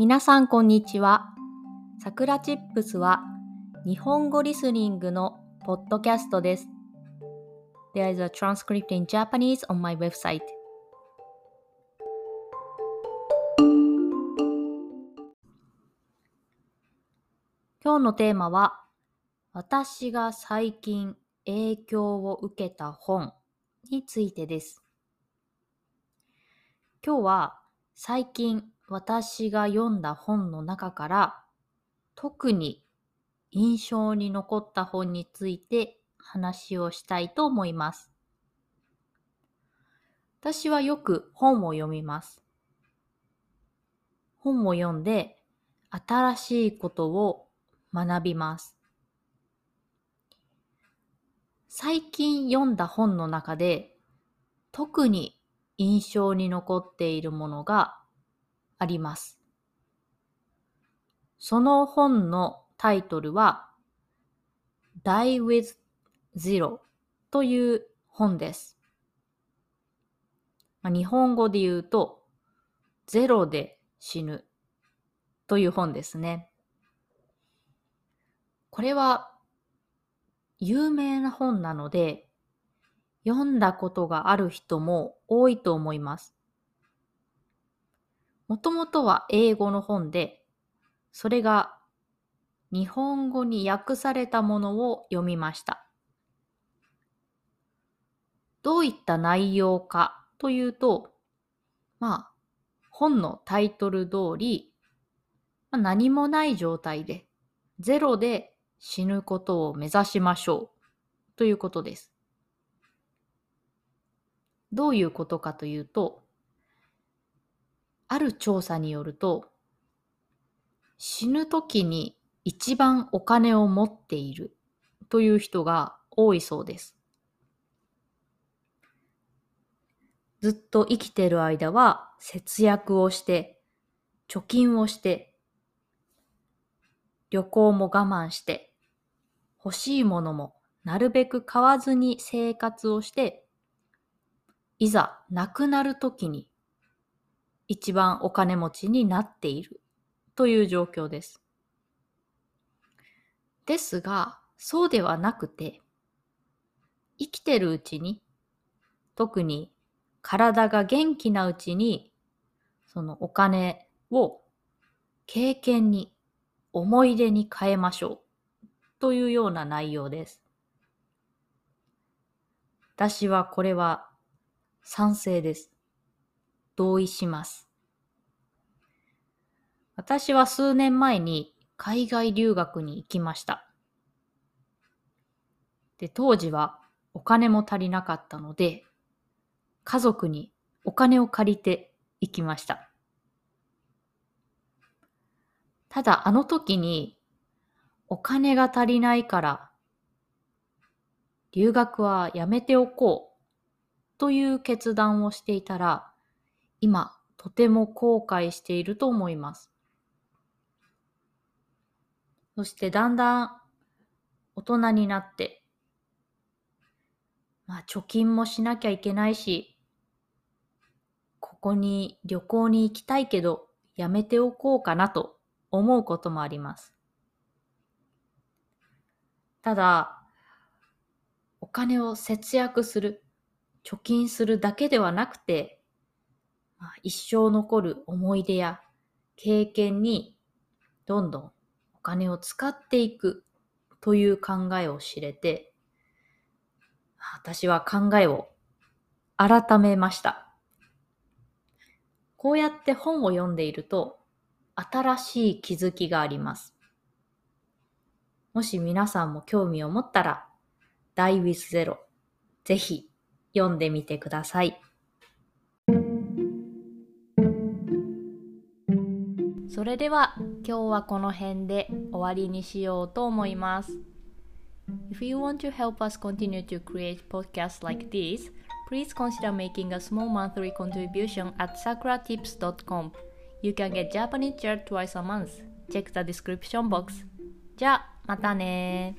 皆さんこんにちは。さくらチップスは日本語リスニングのポッドキャストです。There is a transcript in Japanese on my website. 今日のテーマは私が最近影響を受けた本についてです。今日は最近私が読んだ本の中から特に印象に残った本について話をしたいと思います。私はよく本を読みます。本を読んで新しいことを学びます。最近読んだ本の中で特に印象に残っているものがあります。その本のタイトルは Die with Zero という本です。まあ、日本語で言うとゼロで死ぬという本ですね。これは有名な本なので読んだことがある人も多いと思います。もともとは英語の本で、それが日本語に訳されたものを読みました。どういった内容かというと、まあ、本のタイトル通り、まあ、何もない状態で、ゼロで死ぬことを目指しましょうということです。どういうことかというと、ある調査によると、死ぬ時に一番お金を持っているという人が多いそうです。ずっと生きてる間は節約をして、貯金をして、旅行も我慢して、欲しいものもなるべく買わずに生活をして、いざ亡くなるときに一番お金持ちになっているという状況です。ですが、そうではなくて、生きてるうちに、特に体が元気なうちに、そのお金を経験に、思い出に変えましょうというような内容です。私はこれは賛成です。同意します。私は数年前に海外留学に行きました。で、当時はお金も足りなかったので、家族にお金を借りて行きました。ただあの時にお金が足りないから留学はやめておこうという決断をしていたら、今、とても後悔していると思います。そしてだんだん大人になって、まあ貯金もしなきゃいけないし、ここに旅行に行きたいけどやめておこうかなと思うこともあります。ただ、お金を節約する。貯金するだけではなくて、一生残る思い出や経験にどんどんお金を使っていくという考えを知れて、私は考えを改めました。こうやって本を読んでいると、新しい気づきがあります。もし皆さんも興味を持ったら、Die with Zero、ぜひ読んでみてください。それでは今日はこの辺で終わりにしようと思います。If you want to help us continue to create podcasts like this, please consider making a small monthly contribution at sakuratips.com. You can get Japanese chair twice a month. Check the description box. じゃあ、またね